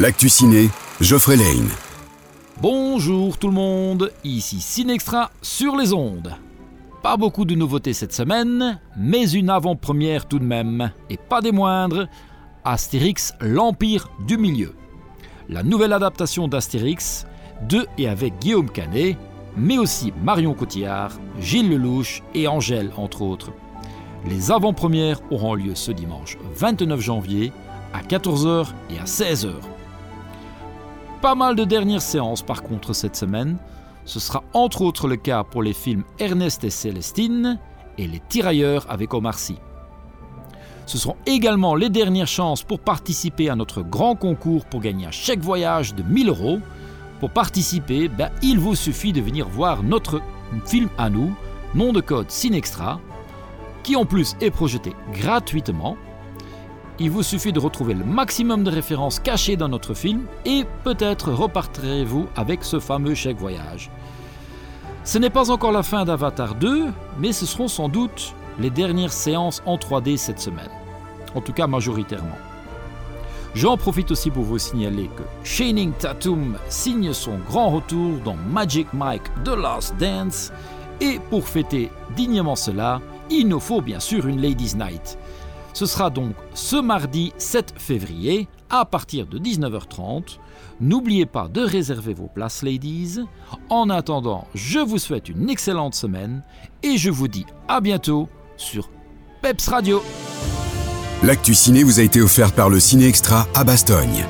L'actu ciné, Geoffrey Lane. Bonjour tout le monde, ici Cinextra sur les ondes. Pas beaucoup de nouveautés cette semaine, mais une avant-première tout de même, et pas des moindres, Astérix, l'Empire du Milieu. La nouvelle adaptation d'Astérix, de et avec Guillaume Canet, mais aussi Marion Cotillard, Gilles Lelouch et Angèle entre autres. Les avant-premières auront lieu ce dimanche 29 janvier à 14h et à 16h. Pas mal de dernières séances par contre cette semaine. Ce sera entre autres le cas pour les films Ernest et Célestine et Les Tirailleurs avec Omar Sy. Ce seront également les dernières chances pour participer à notre grand concours pour gagner un chèque voyage de 1000 euros. Pour participer, ben, il vous suffit de venir voir notre film à nous, nom de code Cinextra, qui en plus est projeté gratuitement. Il vous suffit de retrouver le maximum de références cachées dans notre film et peut-être repartirez-vous avec ce fameux chèque voyage. Ce n'est pas encore la fin d'Avatar 2, mais ce seront sans doute les dernières séances en 3D cette semaine. En tout cas majoritairement. J'en profite aussi pour vous signaler que Shining Tatum signe son grand retour dans Magic Mike The Last Dance et pour fêter dignement cela, il nous faut bien sûr une Ladies Night. Ce sera donc ce mardi 7 février à partir de 19h30. N'oubliez pas de réserver vos places, ladies. En attendant, je vous souhaite une excellente semaine et je vous dis à bientôt sur Peps Radio. L'actu ciné vous a été offert par le Ciné Extra à Bastogne.